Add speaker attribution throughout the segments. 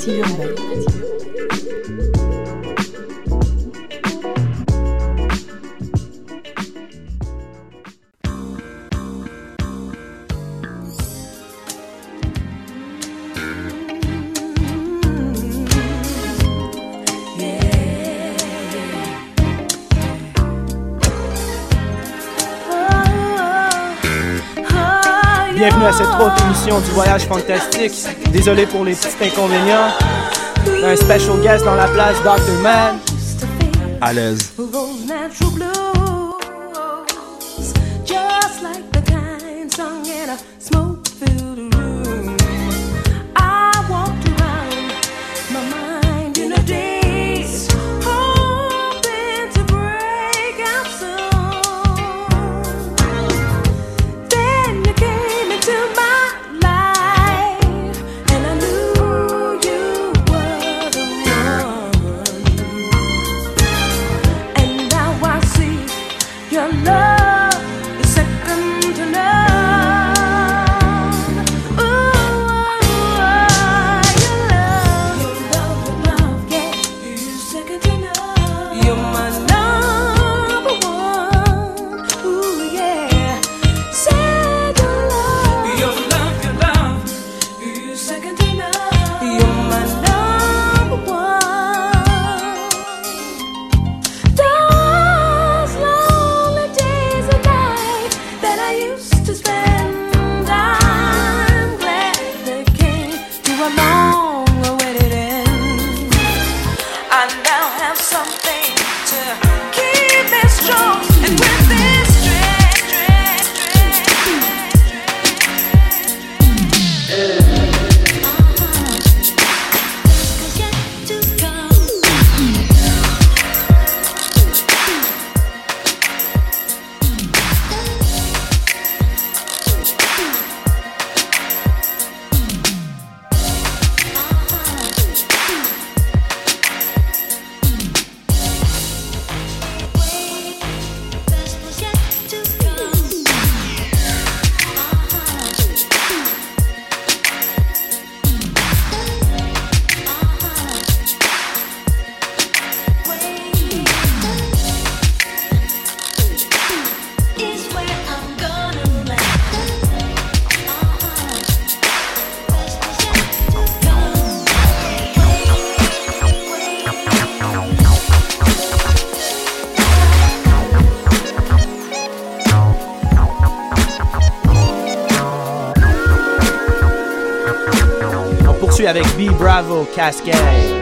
Speaker 1: City Urbaine.
Speaker 2: Désolé pour les petits inconvénients. Un special guest dans la place, Dr. Man.
Speaker 3: À l'aise.
Speaker 2: Bravo Cascade.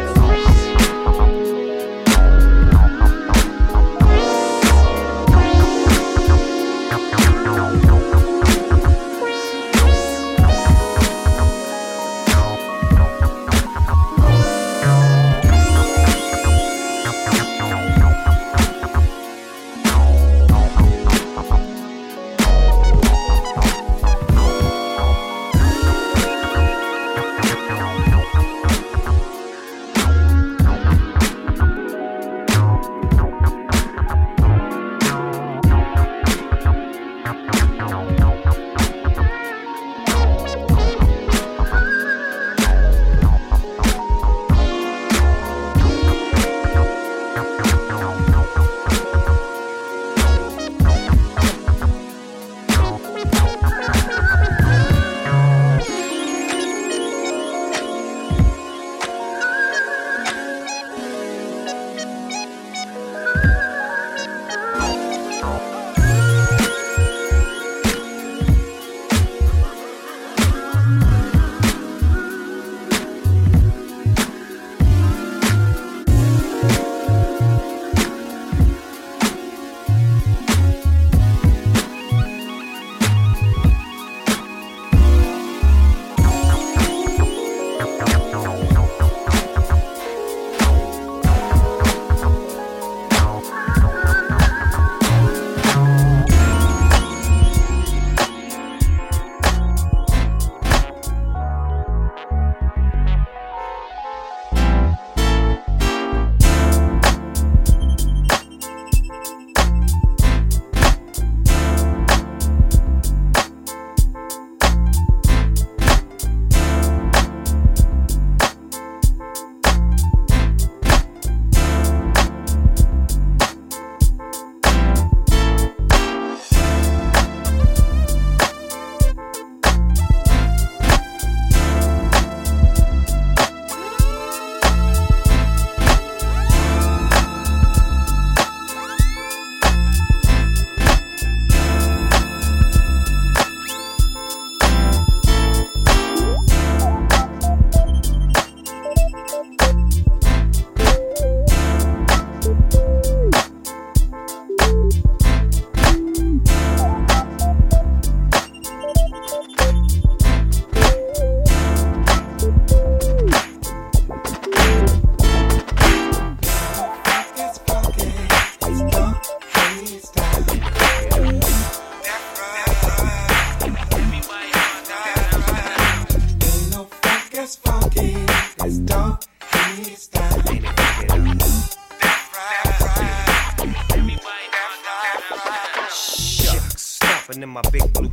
Speaker 4: In my big blue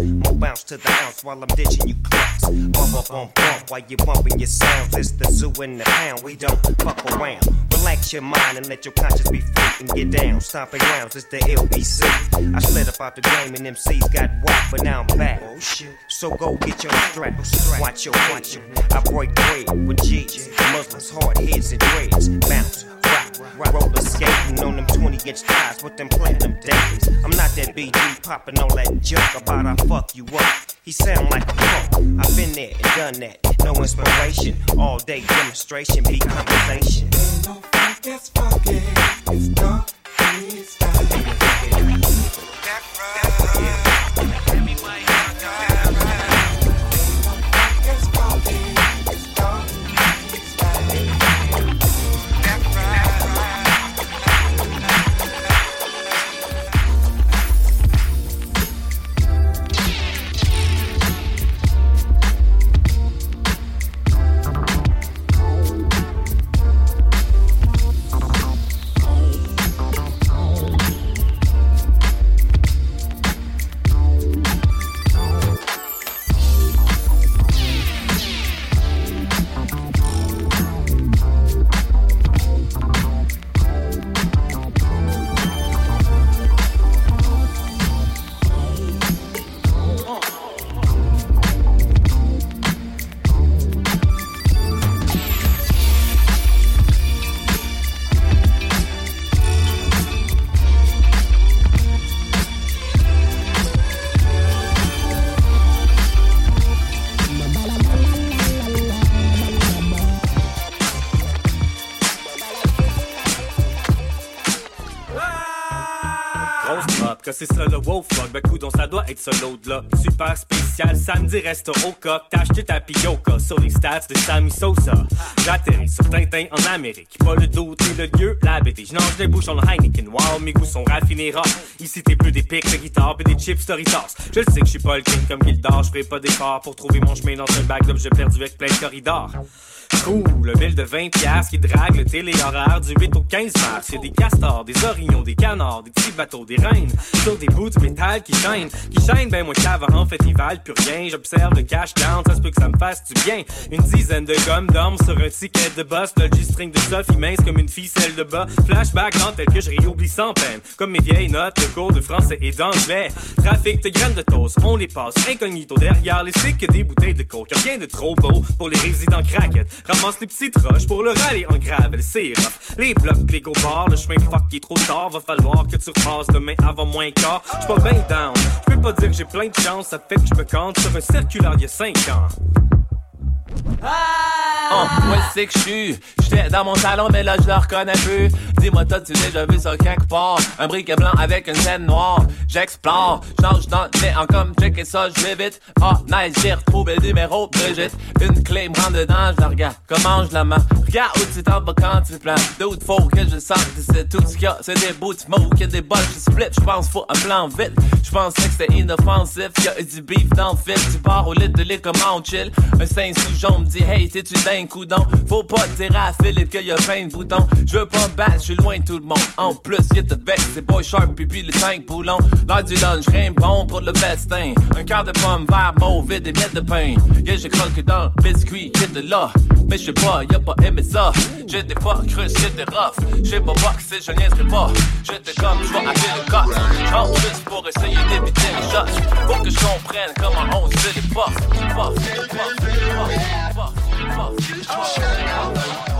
Speaker 4: More bounce to the ounce while I'm ditching you clucks. Bump up on bump while you bumping your sounds. It's the zoo in the pound. We don't fuck around. Relax your mind and let your conscience be free and get down. Stomping grounds, it's the LBC. I slid up out the game and MCs got whacked, but now I'm back. Oh shit. So go get your strap. Watch your watch your. I break bread with G's, Muslims, hard heads and dreads. Bounce. Roller skating on them 20 inch thighs with them platinum days. I'm not that BG popping all that junk about I fuck you up. He sound like a punk. I've been there and done that. No inspiration. All day demonstration, be conversation.
Speaker 5: Grosse ben coudon ça doit être ça l'autre là. Super spécial, samedi reste au coq, t'as acheté ta pioca sur les stats de Sammy Sosa. J'atterris sur Tintin en Amérique, pas le doute ni le lieu, la BD. J'nage des bouchons de Heineken, wow, mes goûts sont raffinés rares. Ici t'es plus des pics de guitare pis des chips Doritos. Je le sais que je suis pas le king comme Gildor, j'ferai pas d'effort pour trouver mon chemin dans un bac d'objets perdus avec plein de corridors. Cool, le bill de 20 piastres qui drague le télé-horaire du 8 au 15 mars. Y'a des castors, des orignaux, des canards, des petits bateaux, des reines, sur des bouts de métal qui chaînent, qui chaînent ben moi qu'avant, en fait ils plus rien. J'observe le cash down, ça se peut que ça me fasse du bien. Une dizaine de gommes dorment sur un ticket de boss, le G-string de Sophie mince comme une ficelle de bas. Flashback dans tel que je réoublie sans peine, comme mes vieilles notes de cours de français et d'anglais. Trafic de graines de toast, on les passe incognito derrière les sticks des bouteilles de coke. Rien de trop beau pour les résidents craquettes. Ramasse les petites roches pour le rallye en gravel, c'est rough. Les blocs, les go bars, le chemin fuck qui est trop tard. Va falloir que tu repasses demain avant moins quart. J'suis pas bien down. J'peux pas dire que j'ai plein de chance, ça fait que je me compte sur un circulaire d'il y a 5 ans.
Speaker 6: Oh, moi c'est que je suis. J'étais dans mon salon, mais là je le reconnais plus. Dis-moi, toi, tu déjà vu ça quelque part? Un briquet blanc avec une scène noire. J'explore, j'nage dans le néant comme check et ça, je vais vite. Oh, nice, j'ai retrouvé le numéro Brigitte. Une clé me rentre dedans, je la regarde. Comment je la mets? Regarde où tu t'en vas quand tu planes. D'autres faut que je sorte c'est tout ce qu'il y a? C'est des bouts de smoke et des bols, je split. J'pense faut un plan vite. J'pensais que c'était inoffensif. Y'a du beef dans le fil. Tu pars au lit de lit, comment on chill? Un sein jaune me dit, hey, t'es-tu d'un coudon? Faut pas dire à Philippe qu'il y a plein de boutons. Je veux pas me battre, je suis loin de tout le monde. En plus, y'a de bec, c'est boy sharp, puis puis les 5 boulons. L'heure du lunch, rien bon pour le festin. Un quart de pomme vert mauve et des miettes de pain. Yeah, j'ai croqué dans le biscuit, qui de là. Mais je sais pas, y'a pas aimé ça. J'étais pas cru, j'étais rough. J'sais pas boxer, je niaiserai pas. J'étais comme, j'vais appeler le cops. J'rentre juste pour essayer d'éviter les shots. Faut que je comprenne comment on se fait les puffs. Puff, puff, puff,
Speaker 7: Oh.
Speaker 8: forever. forever.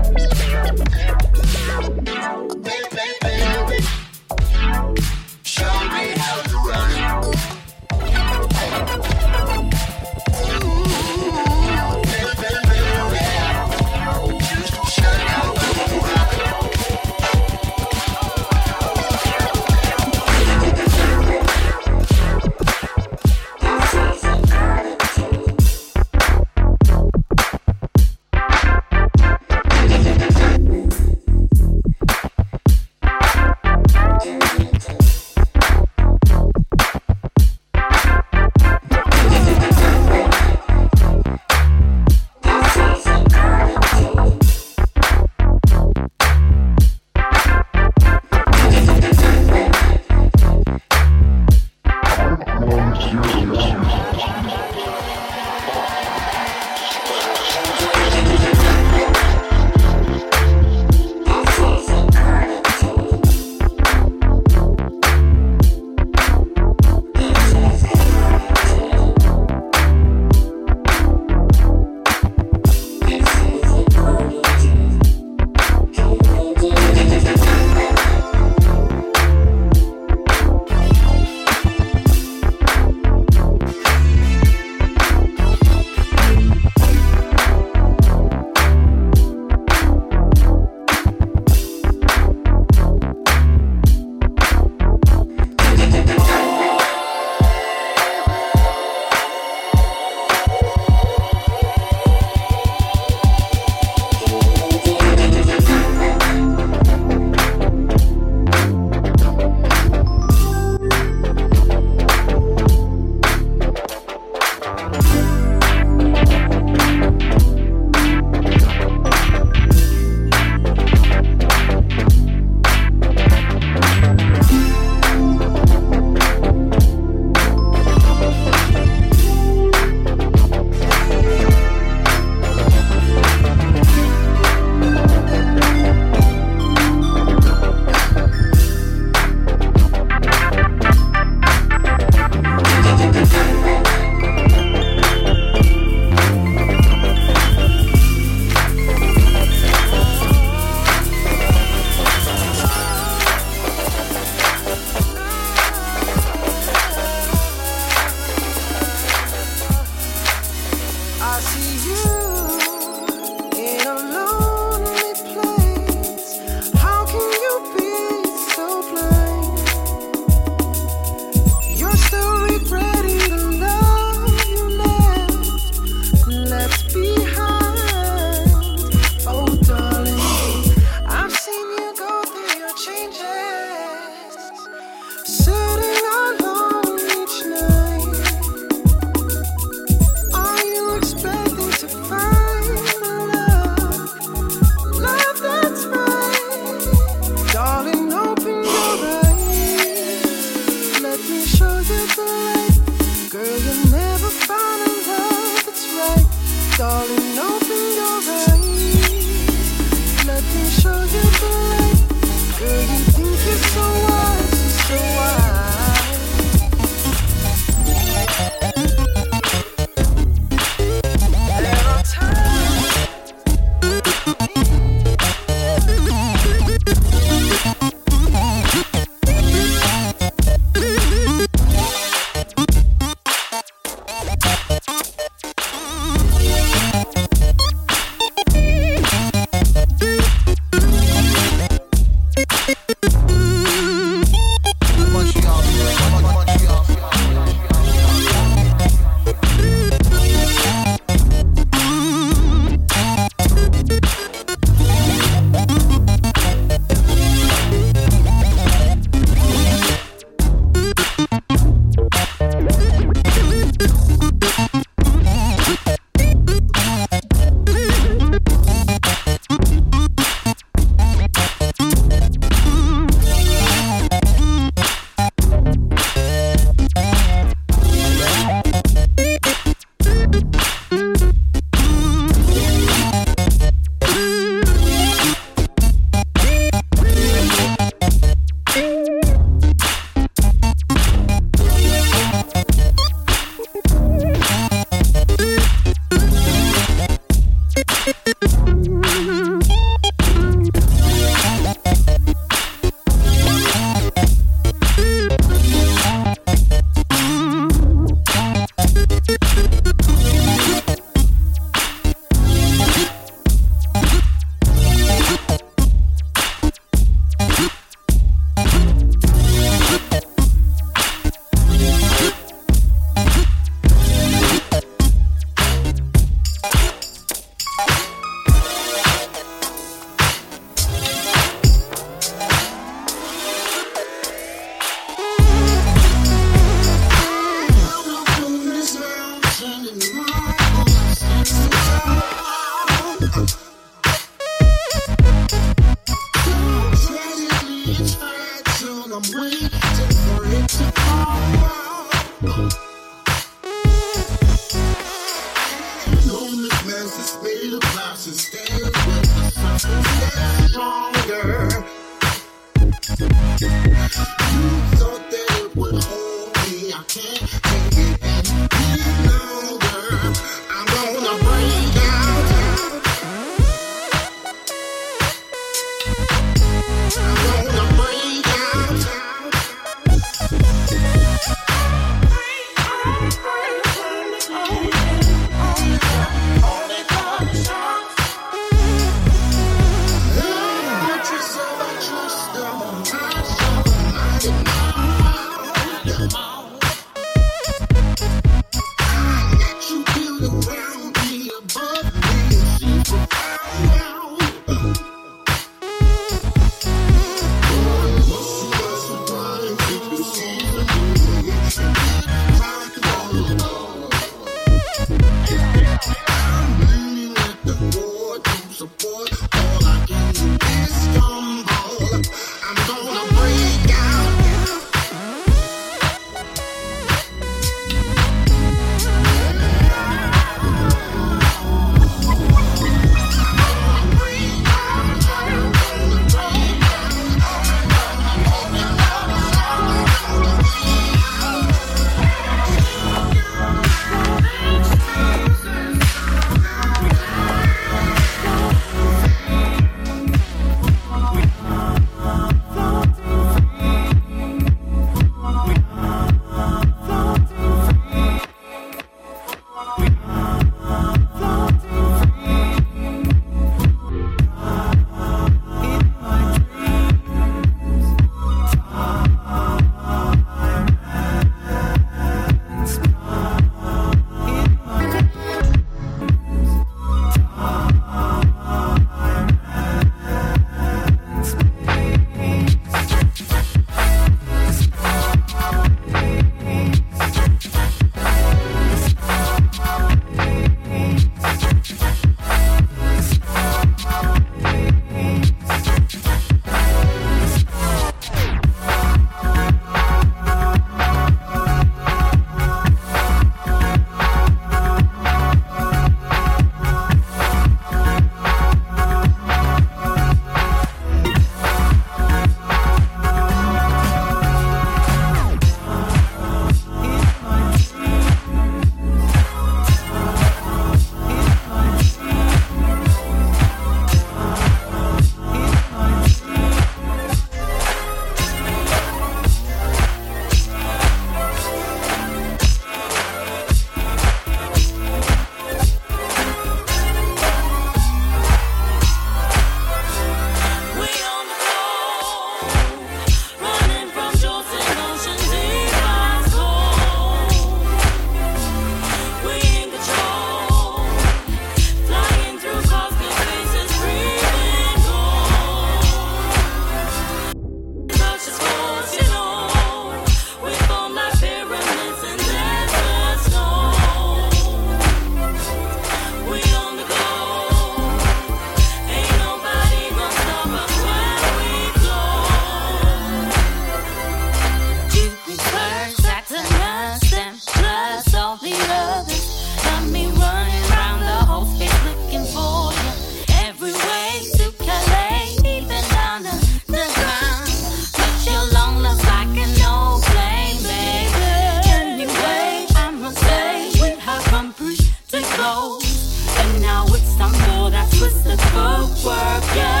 Speaker 8: Yeah.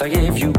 Speaker 8: I gave you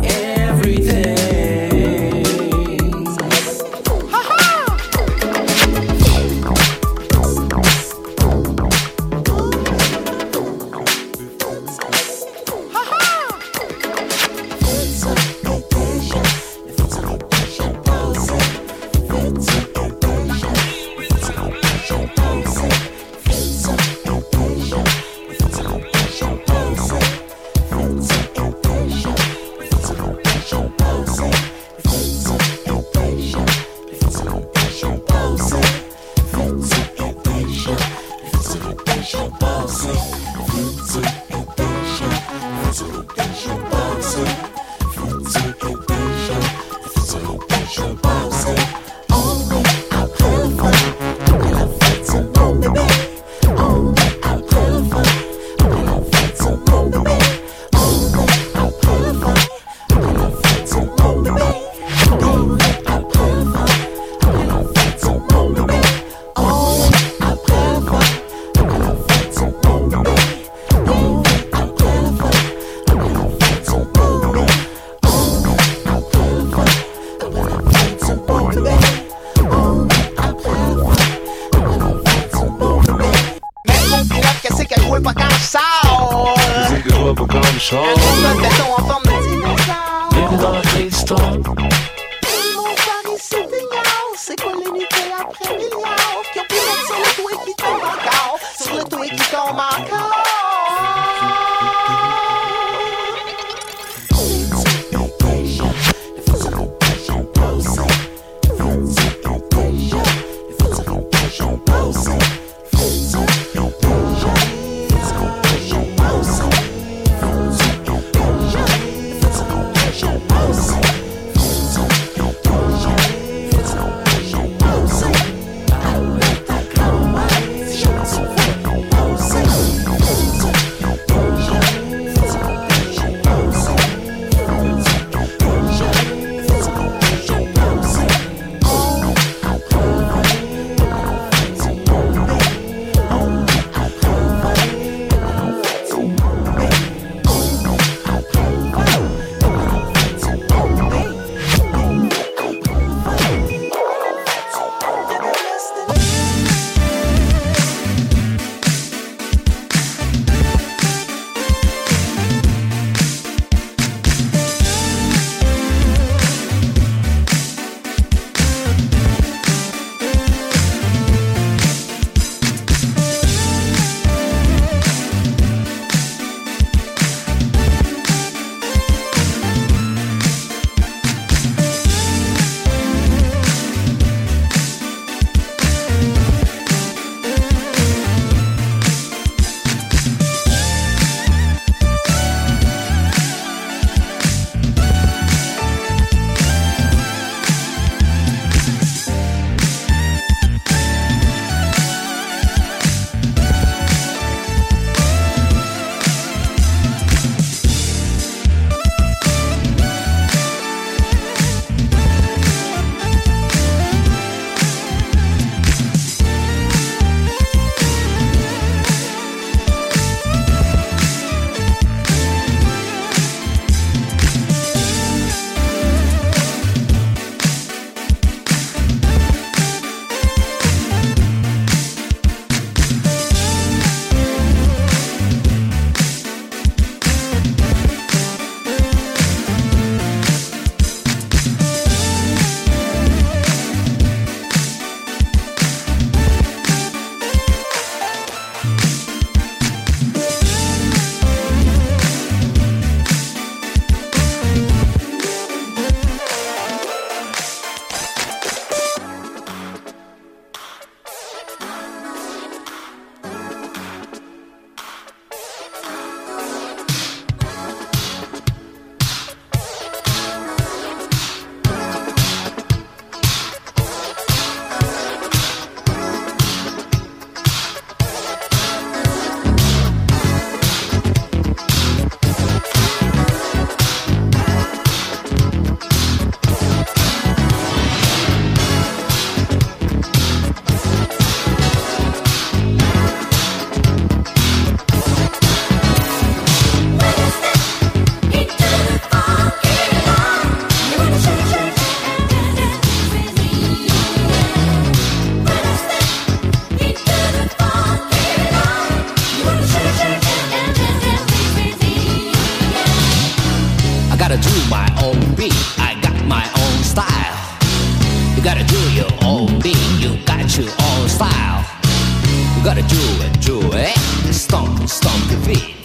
Speaker 9: the beat.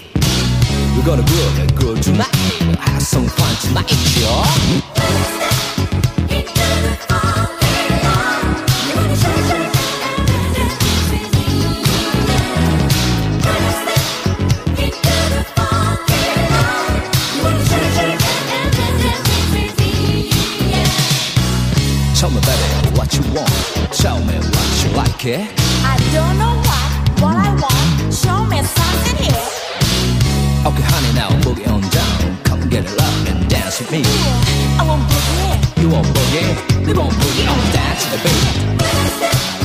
Speaker 9: We're gonna grow and good tonight. Have some fun tonight, y'all. Tell me, baby, what you want. Tell me what you like, eh? get it up and dance with me.
Speaker 7: I won't boogie.
Speaker 9: You won't boogie. We won't boogie on dance to the beat.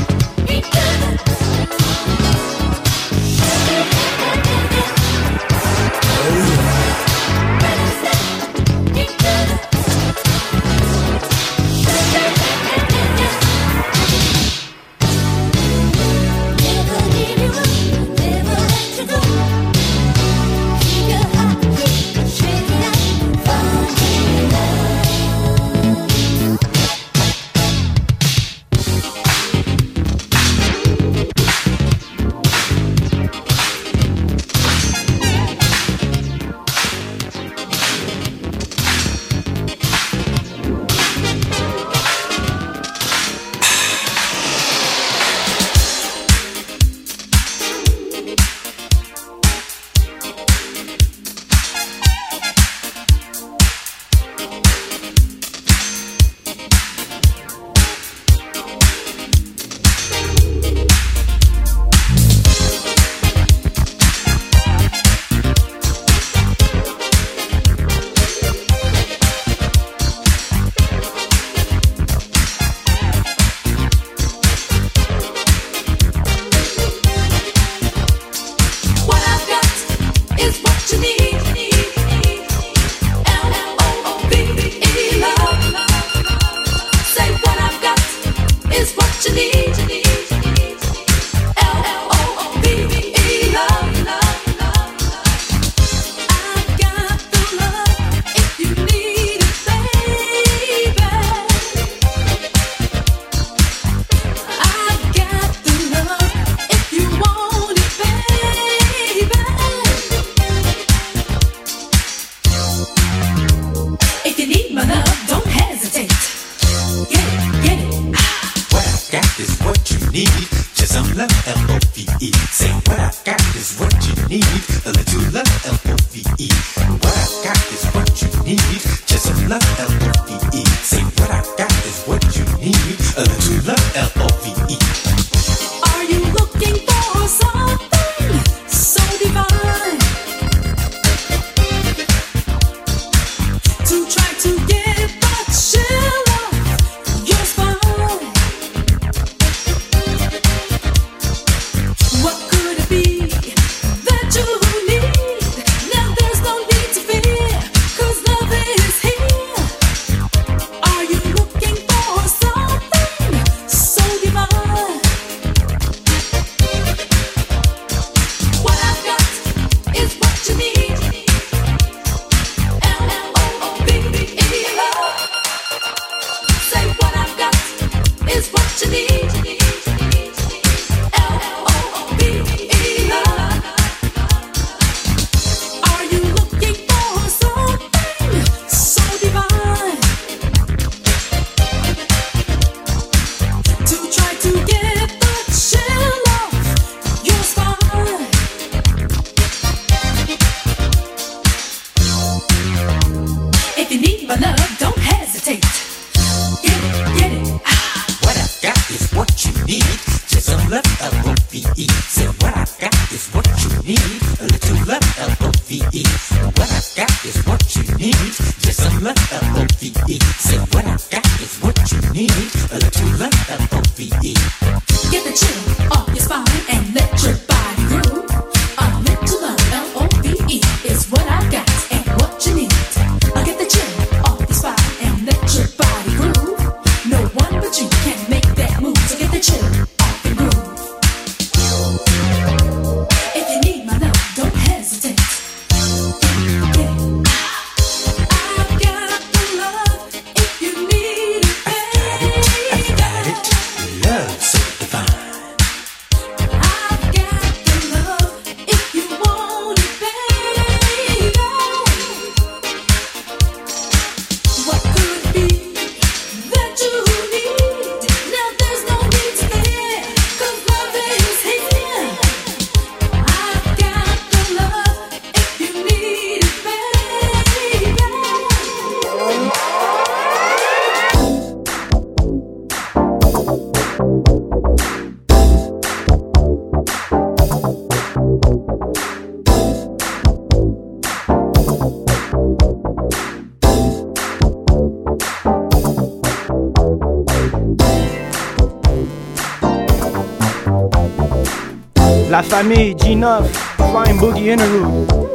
Speaker 7: by
Speaker 2: me, G Nuff, Flying Boogie Interlude.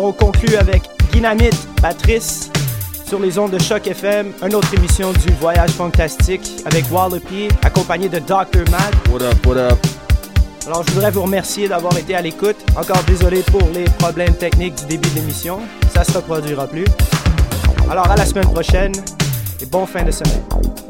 Speaker 10: On
Speaker 2: conclut avec Dynamite, Patrice, sur les ondes de Choc FM, une autre émission du Voyage Fantastique avec Wallopy, accompagné de Dr. Mad.
Speaker 3: What up, what up?
Speaker 1: Alors, je voudrais vous remercier d'avoir été à l'écoute. Encore désolé pour les problèmes techniques du début de l'émission. Ça se reproduira plus. Alors, à la semaine prochaine et bon fin de semaine.